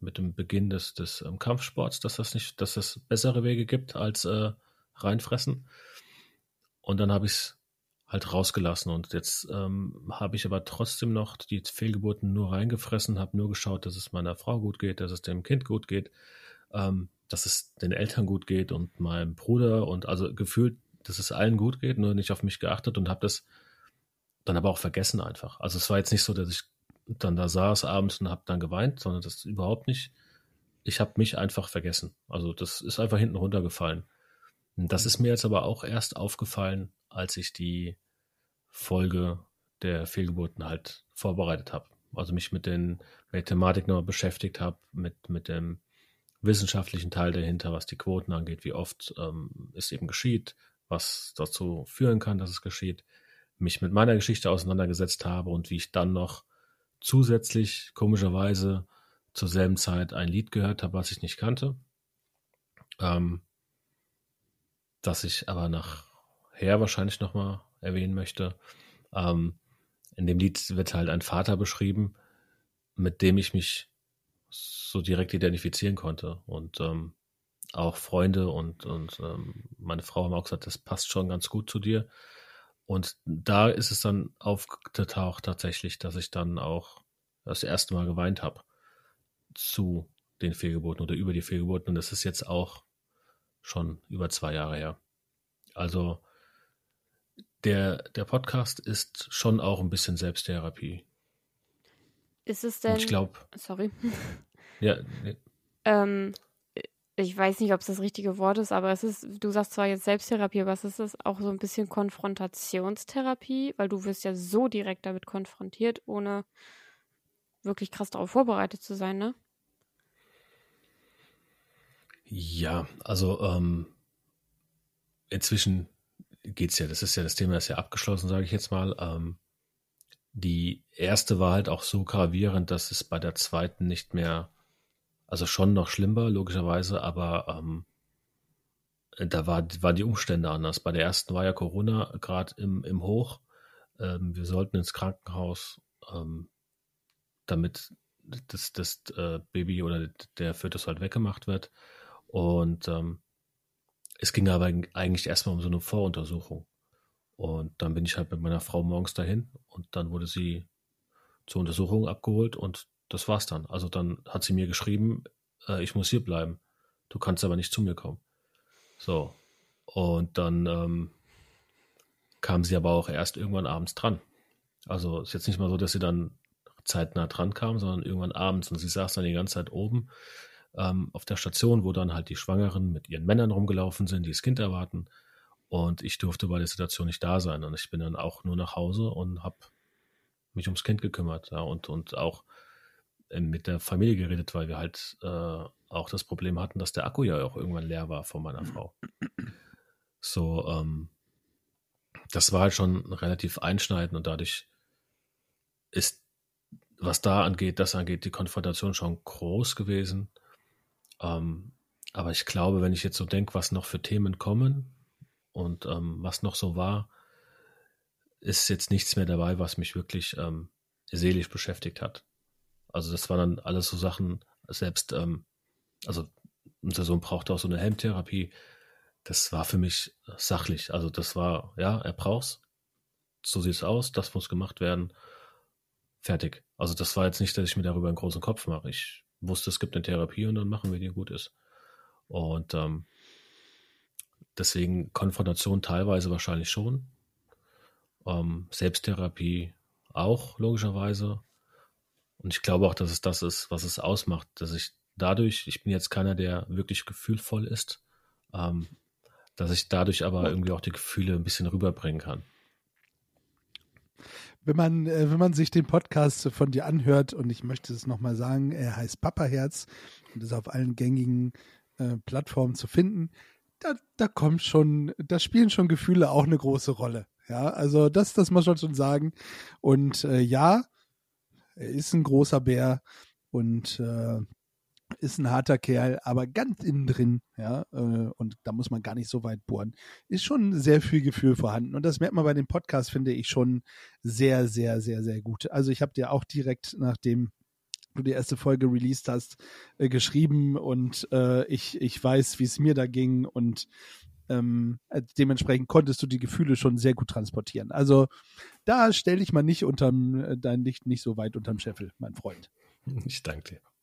mit dem Beginn des, des ähm, Kampfsports, dass das nicht, dass es bessere Wege gibt als äh, reinfressen. Und dann habe ich es halt rausgelassen. Und jetzt ähm, habe ich aber trotzdem noch die Fehlgeburten nur reingefressen, habe nur geschaut, dass es meiner Frau gut geht, dass es dem Kind gut geht, ähm, dass es den Eltern gut geht und meinem Bruder und also gefühlt, dass es allen gut geht, nur nicht auf mich geachtet und habe das dann aber auch vergessen einfach. Also es war jetzt nicht so, dass ich dann da saß abends und habe dann geweint, sondern das überhaupt nicht. Ich habe mich einfach vergessen. Also das ist einfach hinten runtergefallen. Das ist mir jetzt aber auch erst aufgefallen, als ich die Folge der Fehlgeburten halt vorbereitet habe. Also mich mit, den, mit der Thematik nochmal beschäftigt habe, mit, mit dem wissenschaftlichen Teil dahinter, was die Quoten angeht, wie oft ähm, es eben geschieht, was dazu führen kann, dass es geschieht, mich mit meiner Geschichte auseinandergesetzt habe und wie ich dann noch zusätzlich komischerweise zur selben Zeit ein Lied gehört habe, was ich nicht kannte, ähm, das ich aber nachher wahrscheinlich nochmal erwähnen möchte. Ähm, in dem Lied wird halt ein Vater beschrieben, mit dem ich mich so direkt identifizieren konnte. Und ähm, auch Freunde und, und ähm, meine Frau haben auch gesagt, das passt schon ganz gut zu dir. Und da ist es dann aufgetaucht tatsächlich, dass ich dann auch das erste Mal geweint habe zu den Fehlgeburten oder über die Fehlgeburten. Und das ist jetzt auch schon über zwei Jahre her. Also der, der Podcast ist schon auch ein bisschen Selbsttherapie. Ist es denn. ich glaube. Sorry. <laughs> Ja. Nee. Ähm, ich weiß nicht, ob es das richtige Wort ist, aber es ist, du sagst zwar jetzt Selbsttherapie, aber es ist auch so ein bisschen Konfrontationstherapie, weil du wirst ja so direkt damit konfrontiert, ohne wirklich krass darauf vorbereitet zu sein, ne? Ja, also ähm, inzwischen geht's ja, das ist ja das Thema ist ja abgeschlossen, sage ich jetzt mal. Ähm, die erste war halt auch so gravierend, dass es bei der zweiten nicht mehr, also schon noch schlimmer, logischerweise, aber ähm, da war, waren die Umstände anders. Bei der ersten war ja Corona gerade im, im Hoch. Ähm, wir sollten ins Krankenhaus, ähm, damit das, das äh, Baby oder der Fötus halt weggemacht wird. Und ähm, es ging aber eigentlich erstmal um so eine Voruntersuchung. Und dann bin ich halt mit meiner Frau morgens dahin und dann wurde sie zur Untersuchung abgeholt und das war's dann. Also dann hat sie mir geschrieben, äh, ich muss hier bleiben. Du kannst aber nicht zu mir kommen. So. Und dann ähm, kam sie aber auch erst irgendwann abends dran. Also ist jetzt nicht mal so, dass sie dann zeitnah dran kam, sondern irgendwann abends und sie saß dann die ganze Zeit oben ähm, auf der Station, wo dann halt die Schwangeren mit ihren Männern rumgelaufen sind, die das Kind erwarten. Und ich durfte bei der Situation nicht da sein. Und ich bin dann auch nur nach Hause und habe mich ums Kind gekümmert ja, und, und auch äh, mit der Familie geredet, weil wir halt äh, auch das Problem hatten, dass der Akku ja auch irgendwann leer war von meiner Frau. So, ähm, das war halt schon relativ einschneidend und dadurch ist, was da angeht, das angeht, die Konfrontation schon groß gewesen. Ähm, aber ich glaube, wenn ich jetzt so denke, was noch für Themen kommen und ähm, was noch so war, ist jetzt nichts mehr dabei, was mich wirklich ähm, seelisch beschäftigt hat. Also das waren dann alles so Sachen, selbst, ähm, also unser Sohn brauchte auch so eine Helmtherapie. Das war für mich sachlich. Also das war, ja, er braucht's. So sieht's aus, das muss gemacht werden. Fertig. Also das war jetzt nicht, dass ich mir darüber einen großen Kopf mache. Ich wusste, es gibt eine Therapie und dann machen wir die gut ist. Und ähm, deswegen Konfrontation teilweise wahrscheinlich schon. Ähm, Selbsttherapie auch, logischerweise. Und ich glaube auch, dass es das ist, was es ausmacht, dass ich dadurch, ich bin jetzt keiner, der wirklich gefühlvoll ist, ähm, dass ich dadurch aber irgendwie auch die Gefühle ein bisschen rüberbringen kann. Wenn man, äh, wenn man sich den Podcast von dir anhört, und ich möchte es nochmal sagen, er heißt Papaherz und ist auf allen gängigen äh, Plattformen zu finden, da, da kommt schon, da spielen schon Gefühle auch eine große Rolle. Ja, also das, das muss man schon sagen. Und äh, ja, er ist ein großer Bär und äh, ist ein harter Kerl, aber ganz innen drin, ja, äh, und da muss man gar nicht so weit bohren, ist schon sehr viel Gefühl vorhanden. Und das merkt man bei dem Podcast, finde ich, schon sehr, sehr, sehr, sehr gut. Also ich habe dir auch direkt nachdem du die erste Folge released hast, äh, geschrieben und äh, ich, ich weiß, wie es mir da ging und ähm, äh, dementsprechend konntest du die Gefühle schon sehr gut transportieren. Also da stelle ich mal nicht unterm, dein Licht nicht so weit unterm Scheffel, mein Freund. Ich danke dir.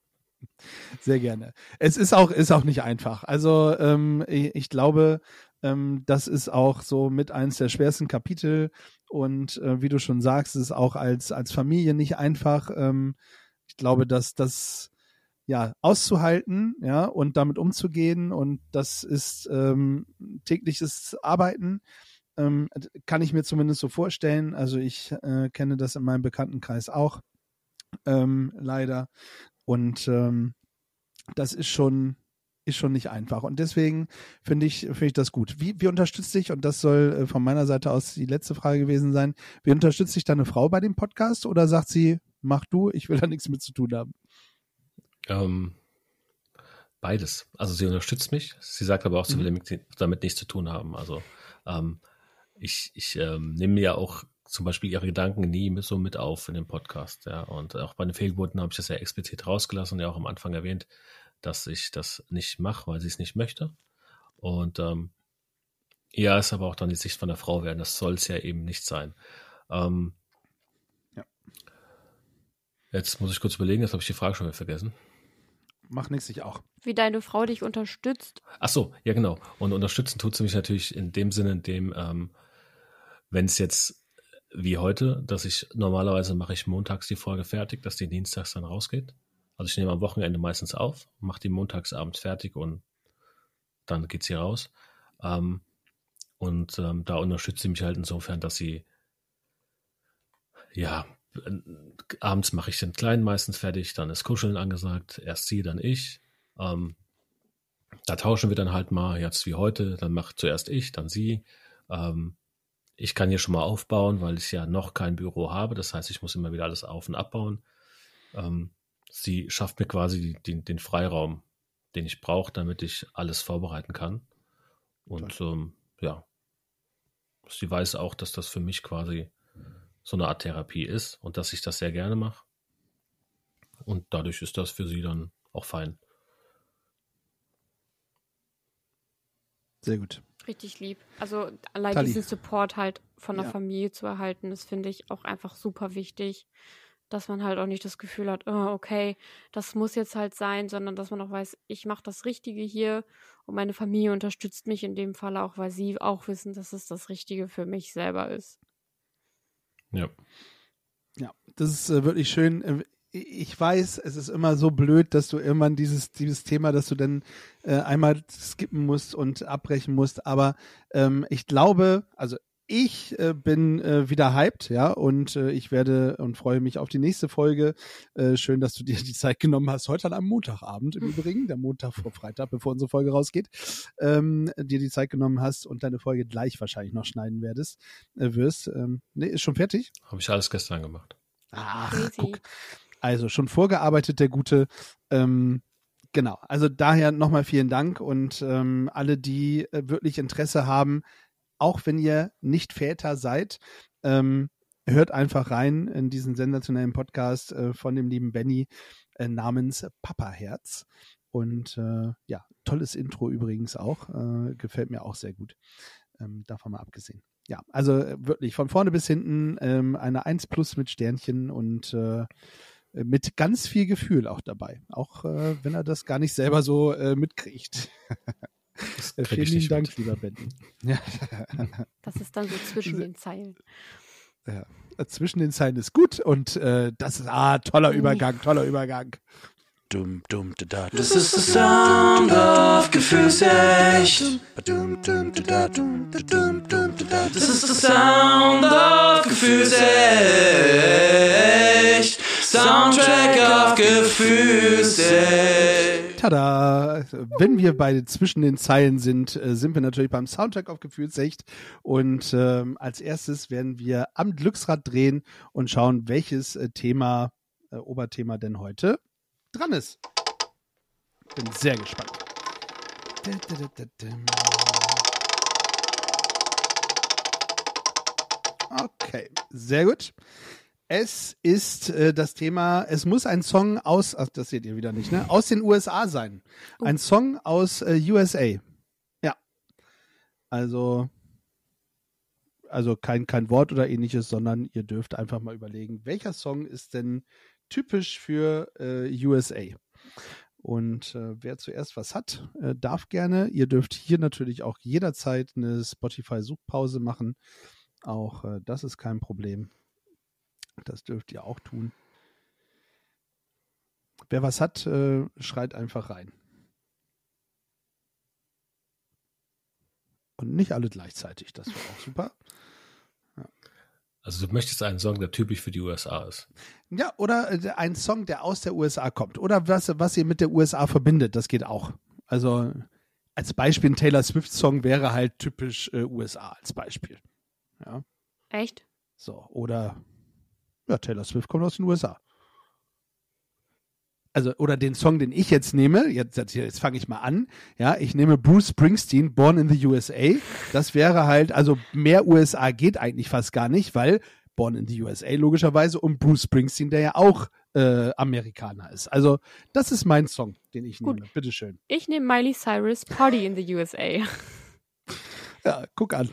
Sehr gerne. Es ist auch, ist auch nicht einfach. Also ähm, ich, ich, glaube, ähm, das ist auch so mit eins der schwersten Kapitel. Und äh, wie du schon sagst, ist auch als, als Familie nicht einfach. Ähm, ich glaube, dass das ja auszuhalten, ja, und damit umzugehen. Und das ist ähm, tägliches Arbeiten. Ähm, kann ich mir zumindest so vorstellen. Also ich äh, kenne das in meinem Bekanntenkreis auch. Ähm, leider. Und ähm, das ist schon, ist schon nicht einfach. Und deswegen finde ich, finde ich das gut. Wie, wie unterstützt dich, und das soll äh, von meiner Seite aus die letzte Frage gewesen sein, wie unterstützt dich deine Frau bei dem Podcast oder sagt sie, mach du, ich will da nichts mit zu tun haben? Ähm, beides. Also sie unterstützt mich. Sie sagt aber auch, sie will mhm. damit nichts zu tun haben. Also ähm, ich, ich ähm, nehme mir ja auch zum Beispiel ihre Gedanken nie so mit auf in dem Podcast. Ja. Und auch bei den Fehlgeburten habe ich das ja explizit rausgelassen und ja auch am Anfang erwähnt, dass ich das nicht mache, weil sie es nicht möchte. Und ähm, ja, ist aber auch dann die Sicht von der Frau werden. Das soll es ja eben nicht sein. Ähm, ja. Jetzt muss ich kurz überlegen, jetzt habe ich die Frage schon wieder vergessen. Mach nichts, ich auch. Wie deine Frau dich unterstützt. Ach so, ja genau. Und unterstützen tut sie mich natürlich in dem Sinne, in dem, ähm, wenn es jetzt wie heute, dass ich normalerweise mache ich montags die Folge fertig, dass die dienstags dann rausgeht. Also ich nehme am Wochenende meistens auf, mache die montagsabends fertig und dann geht sie raus. Ähm, und ähm, da unterstützt sie mich halt insofern, dass sie ja äh, abends mache ich den Kleinen meistens fertig, dann ist Kuscheln angesagt, erst sie, dann ich. Ähm, da tauschen wir dann halt mal, jetzt wie heute, dann macht zuerst ich, dann sie. Ähm, ich kann hier schon mal aufbauen, weil ich ja noch kein Büro habe. Das heißt, ich muss immer wieder alles auf und abbauen. Ähm, sie schafft mir quasi den, den Freiraum, den ich brauche, damit ich alles vorbereiten kann. Und ähm, ja, sie weiß auch, dass das für mich quasi so eine Art Therapie ist und dass ich das sehr gerne mache. Und dadurch ist das für sie dann auch fein. Sehr gut. Richtig lieb. Also allein Tali. diesen Support halt von der ja. Familie zu erhalten, das finde ich auch einfach super wichtig. dass man halt auch nicht das Gefühl hat, oh, okay, das muss jetzt halt sein, sondern dass man auch weiß, ich mache das Richtige hier und meine Familie unterstützt mich in dem Fall auch, weil sie auch wissen, dass es das Richtige für mich selber ist. Ja. Ja, das ist äh, wirklich schön. Ich weiß, es ist immer so blöd, dass du irgendwann dieses, dieses Thema, dass du dann äh, einmal skippen musst und abbrechen musst. Aber ähm, ich glaube, also ich äh, bin äh, wieder hyped, ja, und äh, ich werde und freue mich auf die nächste Folge. Äh, schön, dass du dir die Zeit genommen hast. Heute an einem Montagabend im Übrigen, der Montag vor Freitag, bevor unsere Folge rausgeht, ähm, dir die Zeit genommen hast und deine Folge gleich wahrscheinlich noch schneiden werdest, äh, wirst. Ähm, nee, ist schon fertig? Habe ich alles gestern gemacht. Ach, Crazy. guck. Also schon vorgearbeitet, der Gute. Ähm, genau, also daher nochmal vielen Dank und ähm, alle, die äh, wirklich Interesse haben, auch wenn ihr nicht Väter seid, ähm, hört einfach rein in diesen sensationellen Podcast äh, von dem lieben Benny äh, namens Papa Herz. Und äh, ja, tolles Intro übrigens auch. Äh, gefällt mir auch sehr gut. Ähm, davon mal abgesehen. Ja, also äh, wirklich von vorne bis hinten ähm, eine 1 plus mit Sternchen und mit ganz viel Gefühl auch dabei. Auch äh, wenn er das gar nicht selber so äh, mitkriegt. Äh, krieg Vielen ich lieben nicht Dank, mit. lieber Benny. Ja. Das ist dann so zwischen den Zeilen. ja. Zwischen den Zeilen ist gut und äh, das ist ah, toller Übergang, toller Übergang. Dum, dum, da, da, Das ist der Sound of Gefühlsecht. Das ist der Sound of Gefühlsecht. Soundtrack of Gefühlsecht. Tada! Wenn wir beide zwischen den Zeilen sind, äh, sind wir natürlich beim Soundtrack auf Gefühlsecht. Und ähm, als erstes werden wir am Glücksrad drehen und schauen, welches äh, Thema, äh, Oberthema denn heute dran ist. Bin sehr gespannt. Okay, sehr gut. Es ist äh, das Thema, es muss ein Song aus, ach, das seht ihr wieder nicht, ne? Aus den USA sein. Ein Song aus äh, USA. Ja. Also, also kein, kein Wort oder ähnliches, sondern ihr dürft einfach mal überlegen, welcher Song ist denn typisch für äh, USA? Und äh, wer zuerst was hat, äh, darf gerne. Ihr dürft hier natürlich auch jederzeit eine Spotify-Suchpause machen. Auch äh, das ist kein Problem. Das dürft ihr auch tun. Wer was hat, äh, schreit einfach rein. Und nicht alle gleichzeitig, das wäre auch super. Also du möchtest einen Song, der typisch für die USA ist. Ja, oder äh, ein Song, der aus der USA kommt. Oder was, was ihr mit der USA verbindet, das geht auch. Also als Beispiel ein Taylor Swift-Song wäre halt typisch äh, USA als Beispiel. Ja, Echt? so. Oder ja, Taylor Swift kommt aus den USA. Also, oder den Song, den ich jetzt nehme, jetzt, jetzt, jetzt fange ich mal an, ja, ich nehme Bruce Springsteen, Born in the USA. Das wäre halt, also mehr USA geht eigentlich fast gar nicht, weil Born in the USA logischerweise und Bruce Springsteen, der ja auch äh, Amerikaner ist. Also, das ist mein Song, den ich Gut. nehme. Bitteschön. Ich nehme Miley Cyrus Party in the USA. Ja, guck an.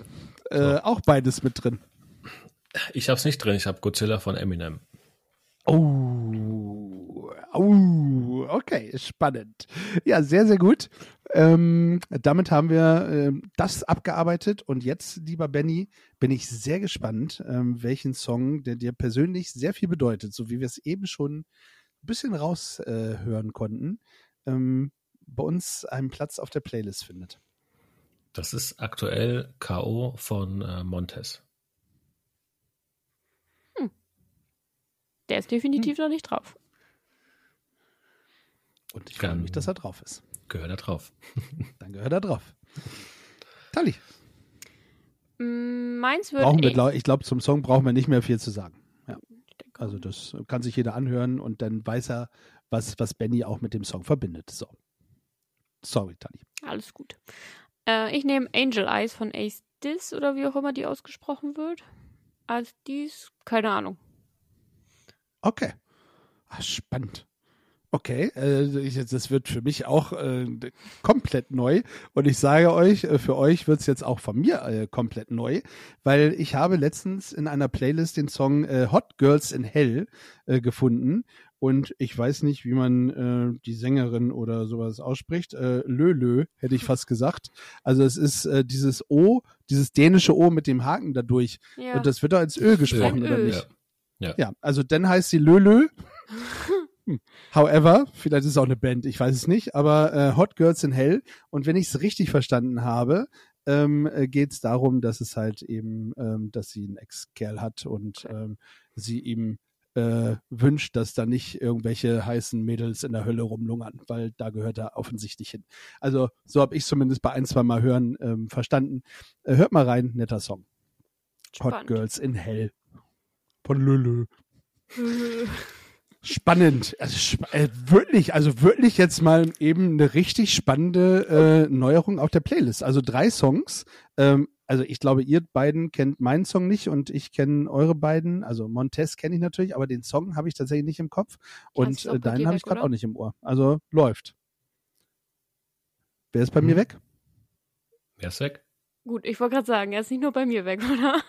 Äh, auch beides mit drin. Ich hab's nicht drin, ich habe Godzilla von Eminem. Oh, oh, okay, spannend. Ja, sehr, sehr gut. Ähm, damit haben wir ähm, das abgearbeitet und jetzt, lieber Benny, bin ich sehr gespannt, ähm, welchen Song, der dir persönlich sehr viel bedeutet, so wie wir es eben schon ein bisschen raushören äh, hören konnten, ähm, bei uns einen Platz auf der Playlist findet. Das ist aktuell K.O. von äh, Montes. Der ist definitiv noch nicht drauf. Und ich freue mich, dass er drauf ist. Gehört da drauf. <laughs> Dann gehört er drauf. Tali, Mm, Meins wird brauchen wir, eh- glaub, ich glaube, zum Song brauchen wir nicht mehr viel zu sagen. Ja. Also das kann sich jeder anhören und dann weiß er, was, was Benny auch mit dem Song verbindet. So. Sorry, Tali. Alles gut. Äh, ich nehme Angel Eyes von Ace Dis oder wie auch immer die ausgesprochen wird. Als dies, keine Ahnung. Okay. Ah, spannend. Okay, äh, das wird für mich auch äh, komplett neu. Und ich sage euch, äh, für euch wird's jetzt auch von mir äh, komplett neu, weil ich habe letztens in einer Playlist den Song Hot Girls in Hell gefunden. Und ich weiß nicht, wie man die Sängerin oder sowas ausspricht. Äh, Lö, hätte ich fast gesagt. Also es ist dieses O, dieses dänische O mit dem Haken dadurch. Ja. Und das wird doch als Ö gesprochen, Ein oder nicht? Ja. Ja, also dann heißt sie Lölö. <laughs> However, vielleicht ist es auch eine Band, ich weiß es nicht, aber äh, Hot Girls in Hell. Und wenn ich es richtig verstanden habe, ähm, äh, geht es darum, dass es halt eben, ähm, dass sie einen Ex-Kerl hat und ähm, sie ihm äh, wünscht, dass da nicht irgendwelche heißen Mädels in der Hölle rumlungern, weil da gehört er offensichtlich hin. Also so habe ich zumindest bei ein, zwei Mal hören ähm, verstanden. Äh, hört mal rein, netter Song. Hot Spannend. Girls in Hell. Von Lölö. Spannend. Also sp äh, wirklich, also wirklich jetzt mal eben eine richtig spannende äh, Neuerung auf der Playlist. Also drei Songs. Ähm, also ich glaube, ihr beiden kennt meinen Song nicht und ich kenne eure beiden. Also Montez kenne ich natürlich, aber den Song habe ich tatsächlich nicht im Kopf und äh, deinen habe ich gerade auch nicht im Ohr. Also läuft. Wer ist bei mir Hm. weg? Wer ist weg? Gut, ich wollte gerade sagen, er ist nicht nur bei mir weg, <laughs> oder?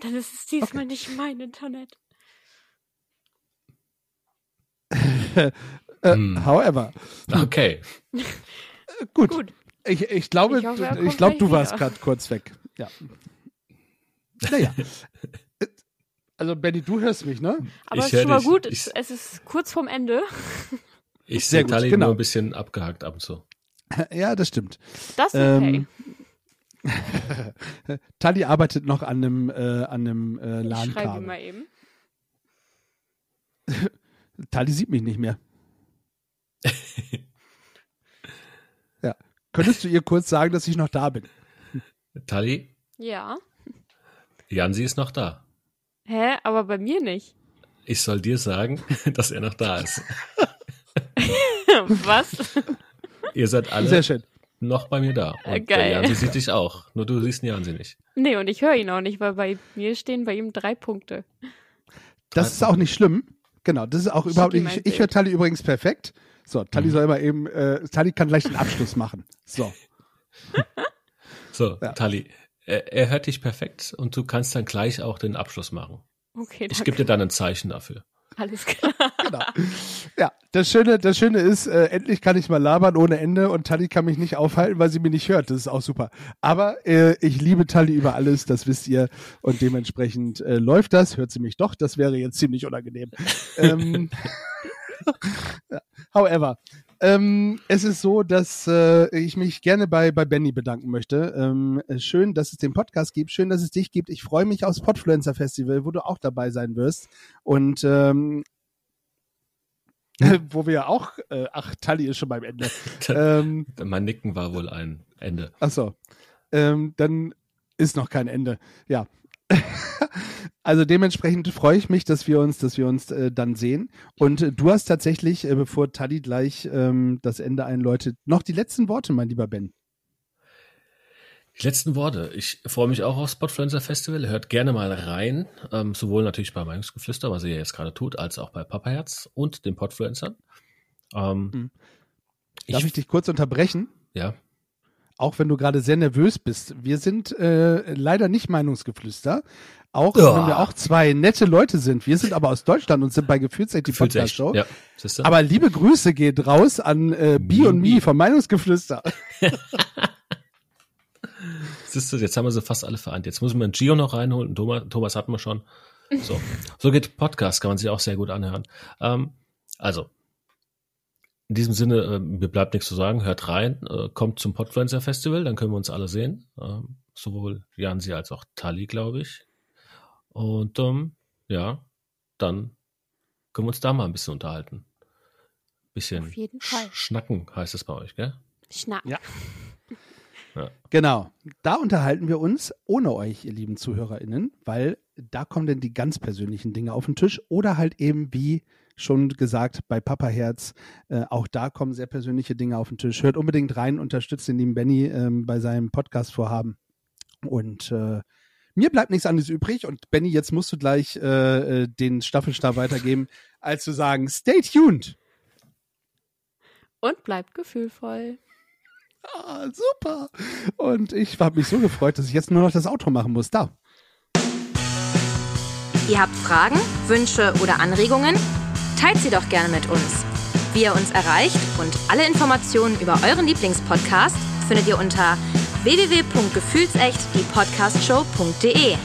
Dann ist es diesmal nicht mein Internet. <laughs> äh, Hm. However, Okay. gut. Gut. Ich, ich glaube, Ich hoffe, ich glaube, du warst gerade kurz weg. Ja. Naja. <laughs> Also Benny, du hörst mich, ne? Aber Ich es ist schon mal dich. gut. Ich- Es, ist kurz vorm Ende. Ich sehe gut, Tali genau. nur ein bisschen abgehackt ab und zu. Ja, das stimmt. Das ist okay. Ähm, <laughs> Tali arbeitet noch an einem, äh, an einem äh, ich schreibe ihm LAN-Kabel. mal eben. <laughs> Tali sieht mich nicht mehr. <laughs> ja. Könntest du ihr kurz sagen, dass ich noch da bin? Tali, Ja. Jansi ist noch da. Hä? Aber bei mir nicht. Ich soll dir sagen, dass er noch da ist. Was? Ihr seid alle Sehr schön. Noch bei mir da. Und Äh, der geil. Jansi sieht <laughs> dich auch. Nur du siehst den Jansi nicht. Nee, und ich höre ihn auch nicht, weil bei mir stehen bei ihm drei Punkte. Das ist auch nicht schlimm. Genau, das ist auch überhaupt nicht. Ich, ich höre Bild. Tali übrigens perfekt. So, Tali Mhm. soll mal eben, äh, Tali kann gleich den Abschluss machen. So. So, Ja. Tali, er, er hört dich perfekt und du kannst dann gleich auch den Abschluss machen. Okay, Ich danke. gebe dir dann ein Zeichen dafür. Alles klar. Genau. Ja, das Schöne, das Schöne ist, äh, endlich kann ich mal labern ohne Ende und Tali kann mich nicht aufhalten, weil sie mich nicht hört. Das ist auch super. Aber äh, ich liebe Tali über alles, das wisst ihr. Und dementsprechend äh, läuft das. Hört sie mich doch, das wäre jetzt ziemlich unangenehm. <laughs> ähm, <laughs> however, ähm, es ist so, dass äh, ich mich gerne bei, bei Benny bedanken möchte. Ähm, äh, schön, dass es den Podcast gibt. Schön, dass es dich gibt. Ich freue mich aufs Podfluencer Festival, wo du auch dabei sein wirst. Und ähm, <laughs> wo wir auch, äh, ach, Tali ist schon beim Ende. <laughs> ähm, Mein Nicken war wohl ein Ende. ach so, ähm, dann ist noch kein Ende. Ja. <laughs> also dementsprechend freue ich mich, dass wir uns, dass wir uns äh, dann sehen. Und äh, du hast tatsächlich, äh, bevor Tali gleich ähm, das Ende einläutet, noch die letzten Worte, mein lieber Ben. Die letzten Worte. Ich freue mich auch aufs Spotfluencer Festival. Hört gerne mal rein. Ähm, sowohl natürlich bei Meinungsgeflüster, was ihr jetzt gerade tut, als auch bei Papaherz und den Podfluencern. Ähm, Mhm. Darf ich, dich kurz unterbrechen? Ja. Auch wenn du gerade sehr nervös bist. Wir sind äh, leider nicht Meinungsgeflüster. Auch Ja. wenn wir auch zwei nette Leute sind. Wir sind aber aus Deutschland und sind bei Gefühlsecht die Fühlt's Podcast echt. Show. Ja. Aber liebe Grüße geht raus an äh, Bi und Mi. vom Meinungsgeflüster. <laughs> Siehst du, jetzt haben wir sie fast alle vereint. Jetzt müssen wir einen Gio noch reinholen. Thomas, Thomas hatten wir schon. So, <laughs> so geht Podcast, kann man sich auch sehr gut anhören. Ähm, also, in diesem Sinne, äh, mir bleibt nichts zu sagen. Hört rein, äh, kommt zum Podfluencer Festival, dann können wir uns alle sehen. Ähm, sowohl Jansi als auch Tali, glaube ich. Und ähm, ja, dann können wir uns da mal ein bisschen unterhalten. Bisschen Auf jeden Fall. sch schnacken heißt es bei euch, gell? Schnack. Ja. Genau. Da unterhalten wir uns ohne euch, ihr lieben ZuhörerInnen, weil da kommen dann die ganz persönlichen Dinge auf den Tisch oder halt eben, wie schon gesagt, bei Papa Herz, äh, auch da kommen sehr persönliche Dinge auf den Tisch. Hört unbedingt rein, unterstützt den lieben Benny ähm, bei seinem Podcast-Vorhaben. Und äh, Mir bleibt nichts anderes übrig und Benny, jetzt musst du gleich äh, äh, den Staffelstab weitergeben, als zu sagen, stay tuned. Und bleibt gefühlvoll. Ah, super. Und ich habe mich so gefreut, dass ich jetzt nur noch das Outro machen muss. Da. Ihr habt Fragen, Wünsche oder Anregungen? Teilt sie doch gerne mit uns. Wie ihr uns erreicht und alle Informationen über euren Lieblingspodcast findet ihr unter www.gefühlsecht die Podcastshow.de.